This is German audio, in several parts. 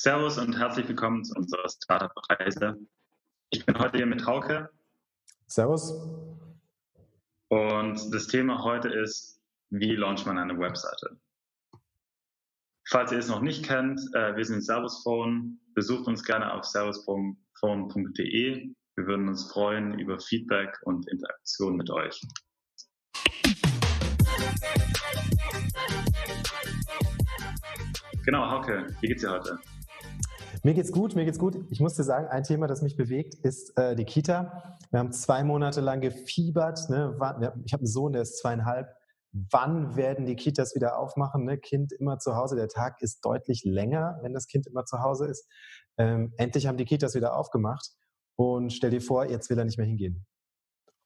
Servus und herzlich willkommen zu unserer Startup-Reise. Ich bin heute hier mit Hauke. Servus. Und das Thema heute ist, wie launcht man eine Webseite? Falls ihr es noch nicht kennt, äh, wir sind Servus Phone. Besucht uns gerne auf servusphone.de. Wir würden uns freuen über Feedback und Interaktion mit euch. Genau, Hauke, wie geht's dir heute? Mir geht's gut, mir geht's gut. Ich muss dir sagen, ein Thema, das mich bewegt, ist äh, die Kita. Wir haben zwei Monate lang gefiebert. Ne? Ich habe einen Sohn, der ist zweieinhalb. Wann werden die Kitas wieder aufmachen? Ne? Kind immer zu Hause. Der Tag ist deutlich länger, wenn das Kind immer zu Hause ist. Ähm, endlich haben die Kitas wieder aufgemacht. Und stell dir vor, jetzt will er nicht mehr hingehen.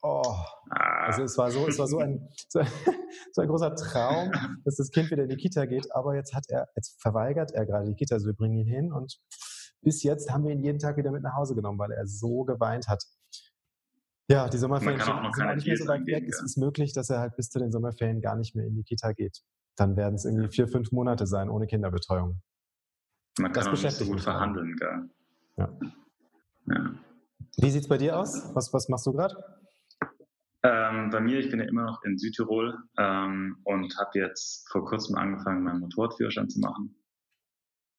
Oh, also es war so, es war so ein, so, so, ein großer Traum, dass das Kind wieder in die Kita geht. Aber jetzt hat er, jetzt verweigert er gerade die Kita. Also wir bringen ihn hin und bis jetzt haben wir ihn jeden Tag wieder mit nach Hause genommen, weil er so geweint hat. Ja, die Sommerferien sind auch nicht mehr so weit weg. Es ist möglich, dass er halt bis zu den Sommerferien gar nicht mehr in die Kita geht. Dann werden es irgendwie vier, fünf Monate sein ohne Kinderbetreuung. Man kann das auch nicht so gut verhandeln, gell? Ja. ja. Wie sieht's bei dir aus? Was, was machst du gerade? Ähm, bei mir, ich bin ja immer noch in Südtirol ähm, und habe jetzt vor kurzem angefangen, meinen Motorradführerschein zu machen.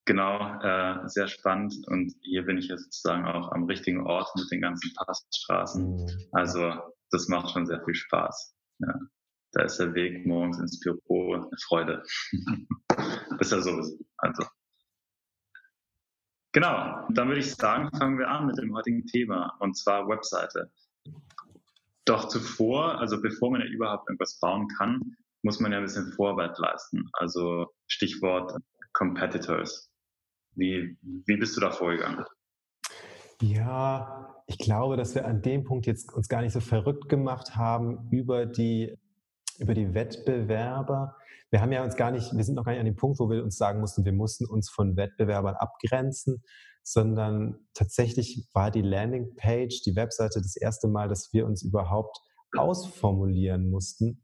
Genau, äh, sehr spannend. Und hier bin ich jetzt sozusagen auch am richtigen Ort mit den ganzen Passstraßen. Mhm. Also das macht schon sehr viel Spaß. Ja. Da ist der Weg morgens ins Büro eine Freude. ist ja sowieso. Also. Genau, dann würde ich sagen, fangen wir an mit dem heutigen Thema, und zwar Webseite. Doch zuvor, also bevor man ja überhaupt irgendwas bauen kann, muss man ja ein bisschen Vorarbeit leisten. Also Stichwort Competitors. Wie, wie bist du da vorgegangen? Ja, ich glaube, dass wir an dem Punkt jetzt uns gar nicht so verrückt gemacht haben über die, über die Wettbewerber. Wir haben ja uns gar nicht, wir sind noch gar nicht an dem Punkt, wo wir uns sagen mussten, wir mussten uns von Wettbewerbern abgrenzen, sondern tatsächlich war die Landingpage, die Webseite das erste Mal, dass wir uns überhaupt ausformulieren mussten.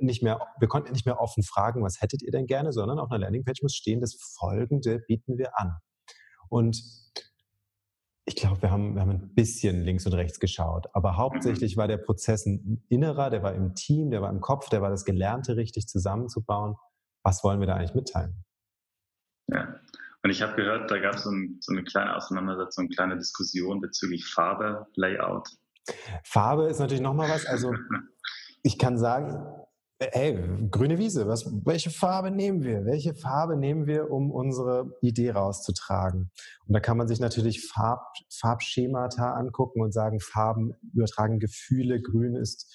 Nicht mehr, wir konnten nicht mehr offen fragen, was hättet ihr denn gerne, sondern auf einer Landingpage muss stehen, das Folgende bieten wir an. Und ich glaube, wir haben, wir haben ein bisschen links und rechts geschaut, aber hauptsächlich war der Prozess ein innerer, der war im Team, der war im Kopf, der war das Gelernte richtig zusammenzubauen. Was wollen wir da eigentlich mitteilen? Ja, und ich habe gehört, da gab es so, ein, so, eine kleine Auseinandersetzung, eine kleine Diskussion bezüglich Farbe, Layout. Farbe ist natürlich nochmal was. Also ich kann sagen, hey, grüne Wiese, was, welche Farbe nehmen wir? Welche Farbe nehmen wir, um unsere Idee rauszutragen? Und da kann man sich natürlich Farb, Farbschemata angucken und sagen, Farben übertragen Gefühle, grün ist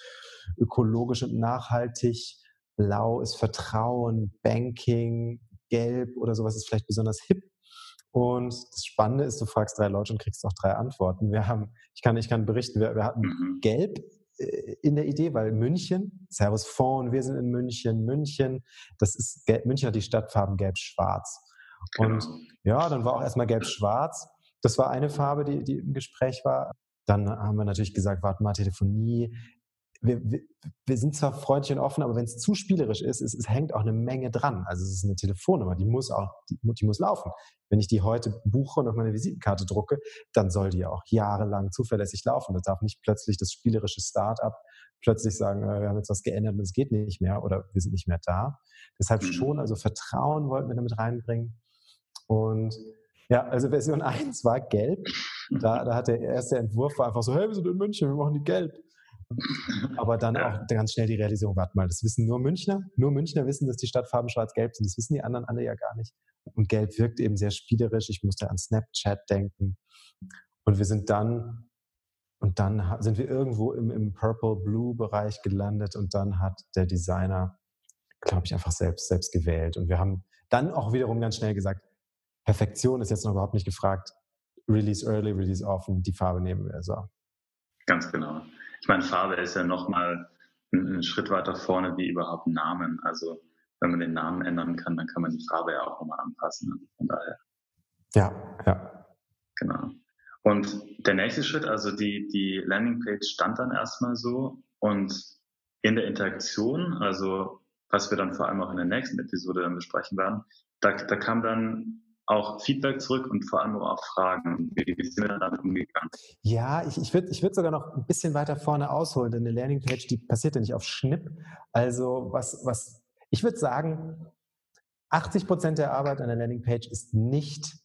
ökologisch und nachhaltig, blau ist Vertrauen, Banking, gelb oder sowas ist vielleicht besonders hip. Und das Spannende ist, du fragst drei Leute und kriegst auch drei Antworten. Wir haben, ich kann, ich kann berichten, wir, wir hatten mhm. gelb äh, in der Idee, weil München, Servus Phone, wir sind in München, München, das ist, gelb, München hat die Stadtfarben gelb-schwarz. Genau. Und ja, dann war auch erstmal gelb-schwarz. Das war eine Farbe, die, die im Gespräch war. Dann haben wir natürlich gesagt, warte mal, Telefonie, wir, wir, wir sind zwar freundlich und offen, aber wenn es zu spielerisch ist, es, es, hängt auch eine Menge dran. Also es ist eine Telefonnummer, die muss auch, die, die muss laufen. Wenn ich die heute buche und auf meine Visitenkarte drucke, dann soll die auch jahrelang zuverlässig laufen. Das darf nicht plötzlich das spielerische Start-up plötzlich sagen, äh, wir haben jetzt was geändert und es geht nicht mehr oder wir sind nicht mehr da. Deshalb mhm. schon, also Vertrauen wollten wir damit reinbringen. Und ja, also Version 1 war gelb. Da, da hat der erste Entwurf war einfach so, hey, wir sind in München, wir machen die gelb. Aber dann auch ganz schnell die Realisierung, warte mal, das wissen nur Münchner. Nur Münchner wissen, dass die Stadtfarben schwarz-gelb sind. Das wissen die anderen alle ja gar nicht. Und gelb wirkt eben sehr spielerisch. Ich musste an Snapchat denken. Und wir sind dann, und dann sind wir irgendwo im, im Purple-Blue-Bereich gelandet und dann hat der Designer, glaube ich, einfach selbst, selbst gewählt. Und wir haben dann auch wiederum ganz schnell gesagt, Perfektion ist jetzt noch überhaupt nicht gefragt. Release early, release often, die Farbe nehmen wir. So. Ganz genau. Ich meine, Farbe ist ja nochmal einen Schritt weiter vorne wie überhaupt Namen. Also wenn man den Namen ändern kann, dann kann man die Farbe ja auch nochmal anpassen. Also von daher. Ja, ja. Genau. Und der nächste Schritt, also die, die Landingpage stand dann erstmal so und in der Interaktion, also was wir dann vor allem auch in der nächsten Episode dann besprechen werden, da, da kam dann auch Feedback zurück und vor allem auch Fragen. Wie, sind wir damit umgegangen? Ja, ich, ich würde ich würd sogar noch ein bisschen weiter vorne ausholen, denn eine Landingpage, die passiert ja nicht auf Schnipp. Also was, was ich würde sagen, 80 Prozent der Arbeit an der Landingpage ist nicht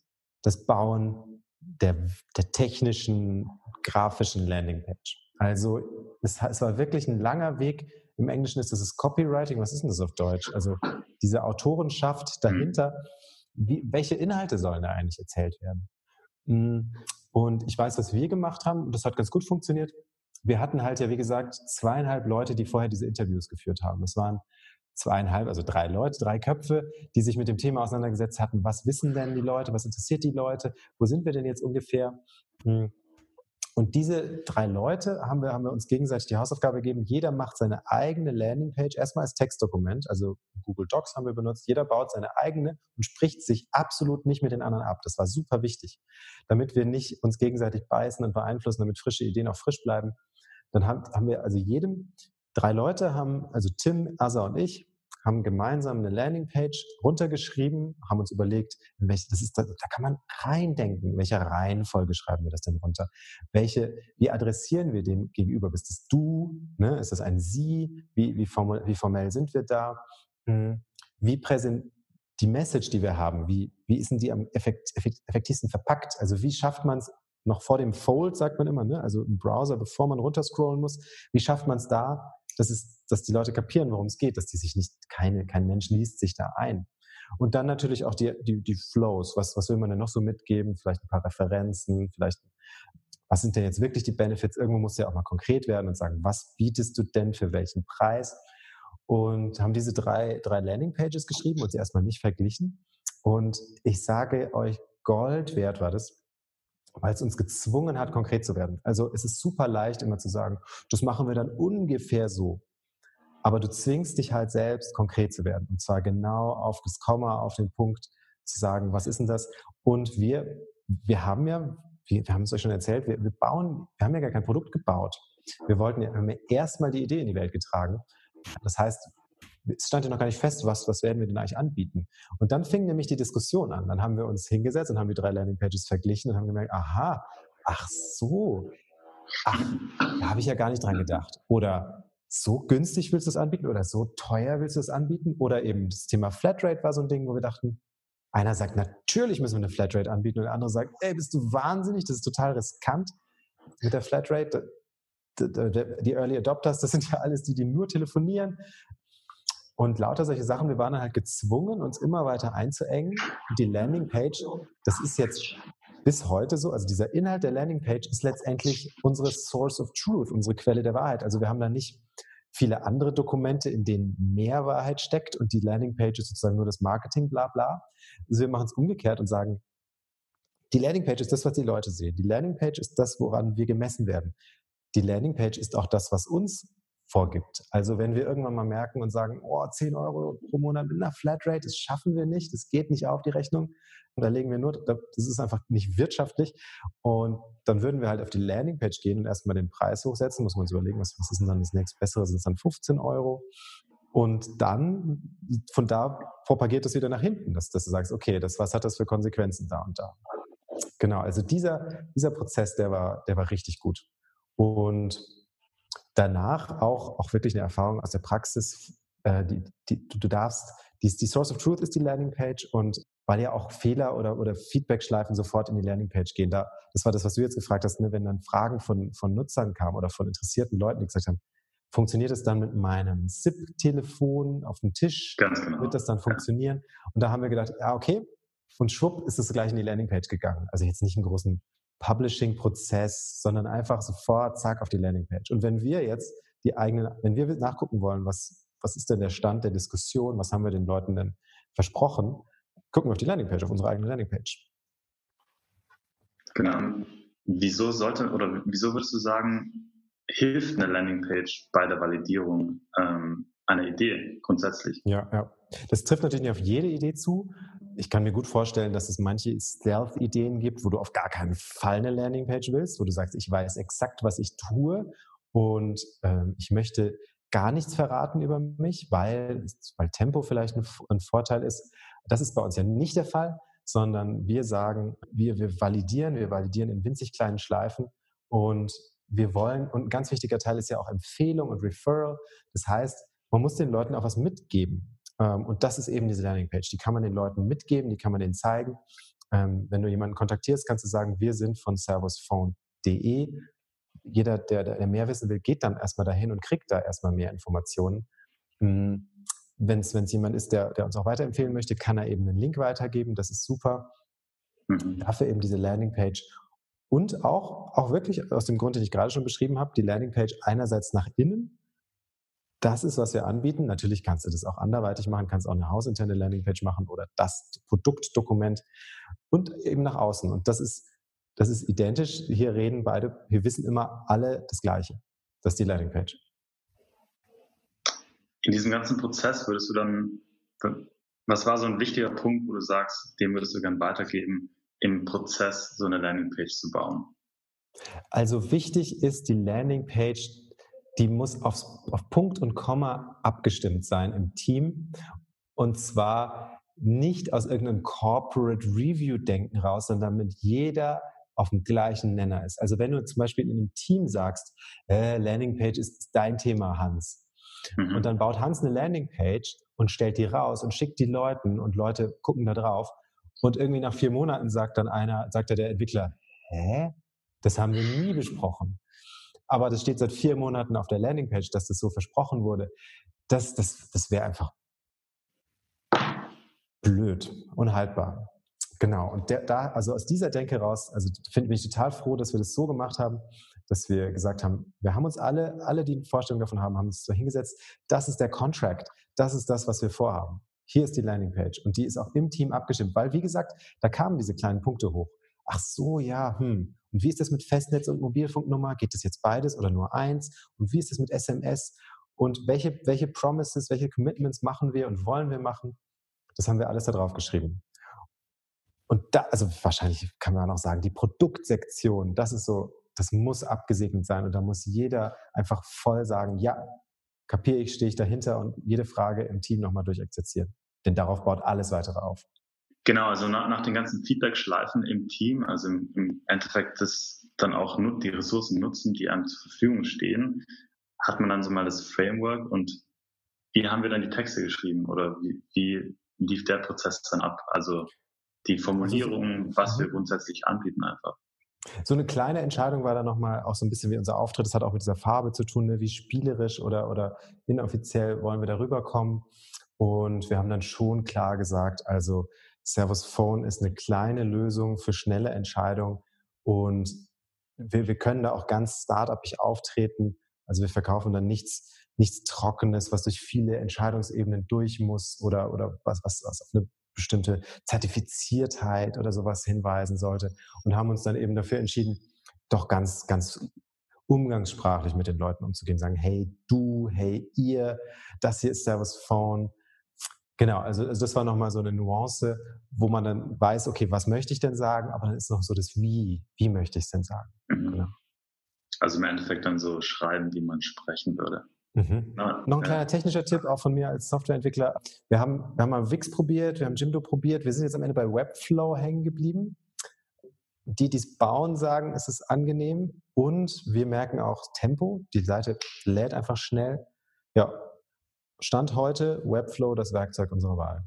das Bauen der, der technischen, grafischen Landingpage. Also es, es war wirklich ein langer Weg. Im Englischen ist das das Copywriting. Was ist denn das auf Deutsch? Also diese Autorenschaft dahinter wie, welche Inhalte sollen da eigentlich erzählt werden? Hm, und ich weiß, was wir gemacht haben, und das hat ganz gut funktioniert. Wir hatten halt ja, wie gesagt, zweieinhalb Leute, die vorher diese Interviews geführt haben. Das waren zweieinhalb, also drei Leute, drei Köpfe, die sich mit dem Thema auseinandergesetzt hatten. Was wissen denn die Leute? Was interessiert die Leute? Wo sind wir denn jetzt ungefähr? Hm, und diese drei Leute haben wir, haben wir uns gegenseitig die Hausaufgabe gegeben. Jeder macht seine eigene Landingpage erstmal als Textdokument. Also Google Docs haben wir benutzt. Jeder baut seine eigene und spricht sich absolut nicht mit den anderen ab. Das war super wichtig, damit wir nicht uns gegenseitig beißen und beeinflussen, damit frische Ideen auch frisch bleiben. Dann haben, haben wir also jedem drei Leute haben, also Tim, Asa und ich, haben gemeinsam eine Landingpage runtergeschrieben, haben uns überlegt, welche, das ist, da, da kann man reindenken, in welcher Reihenfolge schreiben wir das denn runter? Welche, wie adressieren wir dem gegenüber? Bist es du? Ne? Ist das ein sie? Wie, wie, formell, wie formell sind wir da? Hm. Wie präsent, die Message, die wir haben, wie, wie ist denn die am effekt, effektivsten verpackt? Also wie schafft man es noch vor dem Fold, sagt man immer, ne? also im Browser, bevor man runterscrollen muss, wie schafft man es da, dass, es, dass die Leute kapieren, worum es geht, dass die sich nicht, keine, kein Mensch liest sich da ein. Und dann natürlich auch die, die, die Flows. Was, was will man denn noch so mitgeben? Vielleicht ein paar Referenzen, vielleicht, was sind denn jetzt wirklich die Benefits? Irgendwo muss ja auch mal konkret werden und sagen, was bietest du denn für welchen Preis? Und haben diese drei, drei Landingpages geschrieben und sie erstmal nicht verglichen. Und ich sage euch, Gold wert war das, weil es uns gezwungen hat, konkret zu werden. Also es ist super leicht, immer zu sagen, das machen wir dann ungefähr so. Aber du zwingst dich halt selbst, konkret zu werden. Und zwar genau auf das Komma, auf den Punkt zu sagen, was ist denn das? Und wir, wir haben ja, wir, wir haben es euch schon erzählt, wir, wir bauen, wir haben ja gar kein Produkt gebaut. Wir wollten ja, haben ja erstmal die Idee in die Welt getragen. Das heißt, es stand ja noch gar nicht fest, was, was werden wir denn eigentlich anbieten. Und dann fing nämlich die Diskussion an. Dann haben wir uns hingesetzt und haben die drei Landingpages verglichen und haben gemerkt, aha, ach so, ach, da habe ich ja gar nicht dran gedacht. Oder so günstig willst du es anbieten oder so teuer willst du es anbieten? Oder eben das Thema Flatrate war so ein Ding, wo wir dachten, einer sagt, natürlich müssen wir eine Flatrate anbieten und der andere sagt, ey, bist du wahnsinnig, das ist total riskant mit der Flatrate. Die Early Adopters, das sind ja alles die, die nur telefonieren. Und lauter solche Sachen, wir waren dann halt gezwungen, uns immer weiter einzuengen. Die Landingpage, das ist jetzt bis heute so, also dieser Inhalt der Landingpage ist letztendlich unsere Source of Truth, unsere Quelle der Wahrheit. Also wir haben da nicht viele andere Dokumente, in denen mehr Wahrheit steckt und die Landingpage ist sozusagen nur das Marketing, bla bla. Also wir machen es umgekehrt und sagen, die Landingpage ist das, was die Leute sehen. Die Landingpage ist das, woran wir gemessen werden. Die Landingpage ist auch das, was uns vorgibt. Also wenn wir irgendwann mal merken und sagen, oh, 10 Euro pro Monat mit einer Flatrate, das schaffen wir nicht, das geht nicht auf die Rechnung, da legen wir nur, das ist einfach nicht wirtschaftlich. Und dann würden wir halt auf die Landingpage gehen und erstmal den Preis hochsetzen, muss man uns überlegen, was, was ist denn dann das nächste Bessere, sind es dann 15 Euro? Und dann, von da propagiert es wieder nach hinten, dass, dass du sagst, okay, das, was hat das für Konsequenzen da und da? Genau, also dieser, dieser Prozess, der war, der war richtig gut. Und danach auch, auch wirklich eine Erfahrung aus der Praxis. Äh, die, die, du darfst, die, die Source of Truth ist die Landingpage und weil ja auch Fehler oder, oder Feedback-Schleifen sofort in die Landingpage gehen. Da, das war das, was du jetzt gefragt hast, ne? wenn dann Fragen von, von Nutzern kamen oder von interessierten Leuten, die gesagt haben, funktioniert es dann mit meinem SIP-Telefon auf dem Tisch? Genau. Wird das dann funktionieren? Und da haben wir gedacht, ja, okay. Und schwupp ist es gleich in die Landingpage gegangen. Also jetzt nicht einen großen Publishing-Prozess, sondern einfach sofort, zack, auf die Landingpage. Und wenn wir jetzt die eigenen, wenn wir nachgucken wollen, was, was ist denn der Stand der Diskussion, was haben wir den Leuten denn versprochen, gucken wir auf die Landingpage, auf unsere eigene Landingpage. Genau. Wieso sollte, oder wieso würdest du sagen, hilft eine Landingpage bei der Validierung ähm, einer Idee grundsätzlich? Ja, ja. Das trifft natürlich nicht auf jede Idee zu, ich kann mir gut vorstellen, dass es manche Stealth-Ideen gibt, wo du auf gar keinen Fall eine Landingpage willst, wo du sagst, ich weiß exakt, was ich tue und ähm, ich möchte gar nichts verraten über mich, weil, weil Tempo vielleicht ein, ein, Vorteil ist. Das ist bei uns ja nicht der Fall, sondern wir sagen, wir, wir validieren, wir validieren in winzig kleinen Schleifen und wir wollen, und ein ganz wichtiger Teil ist ja auch Empfehlung und Referral. Das heißt, man muss den Leuten auch was mitgeben. Ähm, und das ist eben diese Landingpage. Die kann man den Leuten mitgeben, die kann man denen zeigen. Ähm, wenn du jemanden kontaktierst, kannst du sagen, wir sind von servusphone.de. Jeder, der, der mehr wissen will, geht dann erstmal dahin und kriegt da erstmal mehr Informationen. Hm, wenn es jemand ist, der, der uns auch weiterempfehlen möchte, kann er eben einen Link weitergeben. Das ist super. Mhm. Dafür eben diese Landingpage. Und auch, auch wirklich aus dem Grund, den ich gerade schon beschrieben habe, die Landingpage einerseits nach innen. Das ist, was wir anbieten. Natürlich kannst du das auch anderweitig machen, kannst auch eine hausinterne Landingpage machen oder das Produktdokument und eben nach außen. Und das ist, das ist identisch. Hier reden beide, wir wissen immer alle das Gleiche. Das ist die Landingpage. In diesem ganzen Prozess würdest du dann, was war so ein wichtiger Punkt, wo du sagst, dem würdest du gern weitergeben, im Prozess so eine Landingpage zu bauen? Also wichtig ist die Landingpage, die muss auf, auf Punkt und Komma abgestimmt sein im Team. Und zwar nicht aus irgendeinem Corporate Review-Denken raus, sondern damit jeder auf dem gleichen Nenner ist. Also wenn du zum Beispiel in einem Team sagst, äh, Landingpage ist dein Thema, Hans, Mhm. Und dann baut Hans eine Landingpage und stellt die raus und schickt die Leuten und Leute gucken da drauf. Und irgendwie nach vier Monaten sagt dann einer, sagt der Entwickler, hä? Das haben wir nie besprochen. Aber das steht seit vier Monaten auf der Landingpage, dass das so versprochen wurde. Das, das, das wäre einfach blöd, unhaltbar. Genau. Und der, da, also aus dieser Denke raus, also finde ich total froh, dass wir das so gemacht haben dass wir gesagt haben, wir haben uns alle, alle, die eine Vorstellung davon haben, haben uns so hingesetzt, das ist der Contract, das ist das, was wir vorhaben. Hier ist die Landingpage und die ist auch im Team abgestimmt, weil, wie gesagt, da kamen diese kleinen Punkte hoch. Ach so, ja, hm. Und wie ist das mit Festnetz und Mobilfunknummer? Geht das jetzt beides oder nur eins? Und wie ist das mit SMS? Und welche, welche Promises, welche Commitments machen wir und wollen wir machen? Das haben wir alles da drauf geschrieben. Und da, also wahrscheinlich kann man auch sagen, die Produktsektion, das ist so das muss abgesegnet sein und da muss jeder einfach voll sagen, ja, kapiere ich, stehe ich dahinter und jede Frage im Team nochmal durchexerzieren. Denn darauf baut alles weitere auf. Genau, also nach, nach den ganzen Feedback-Schleifen im Team, also im, im Endeffekt das dann auch die Ressourcen nutzen, die einem zur Verfügung stehen, hat man dann so mal das Framework und wie haben wir dann die Texte geschrieben oder wie, wie lief der Prozess dann ab? Also die Formulierung, was wir mhm. grundsätzlich anbieten einfach. So eine kleine Entscheidung war dann nochmal auch so ein bisschen wie unser Auftritt. Das hat auch mit dieser Farbe zu tun, ne? wie spielerisch oder, oder inoffiziell wollen wir darüber kommen. Und wir haben dann schon klar gesagt, also Servus Phone ist eine kleine Lösung für schnelle Entscheidungen und wir, wir können da auch ganz startupig auftreten. Also wir verkaufen dann nichts, nichts Trockenes, was durch viele Entscheidungsebenen durch muss oder, oder was, was, was auf eine bestimmte Zertifiziertheit oder sowas hinweisen sollte und haben uns dann eben dafür entschieden, doch ganz, ganz umgangssprachlich mit den Leuten umzugehen, sagen, hey du, hey ihr, das hier ist Service Phone. Genau, also, also das war nochmal so eine Nuance, wo man dann weiß, okay, was möchte ich denn sagen, aber dann ist noch so das Wie, wie möchte ich es denn sagen. Mhm. Genau. Also im Endeffekt dann so schreiben, wie man sprechen würde. Mhm. Ja, Noch ein kleiner technischer Tipp auch von mir als Softwareentwickler. Wir haben, wir haben mal Wix probiert, wir haben Jimdo probiert, wir sind jetzt am Ende bei Webflow hängen geblieben. Die, die es bauen, sagen, es ist angenehm und wir merken auch Tempo. Die Seite lädt einfach schnell. Ja, Stand heute Webflow das Werkzeug unserer Wahl.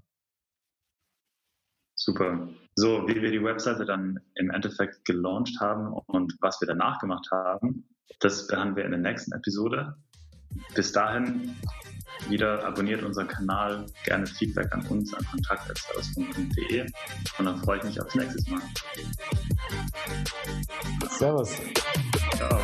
Super. So, wie wir die Webseite dann im Endeffekt gelauncht haben und was wir danach gemacht haben, das behandeln wir in der nächsten Episode. Bis dahin, wieder abonniert unseren Kanal, gerne Feedback an uns an kontakt.de und dann freue ich mich aufs nächste Mal. Servus. Ciao.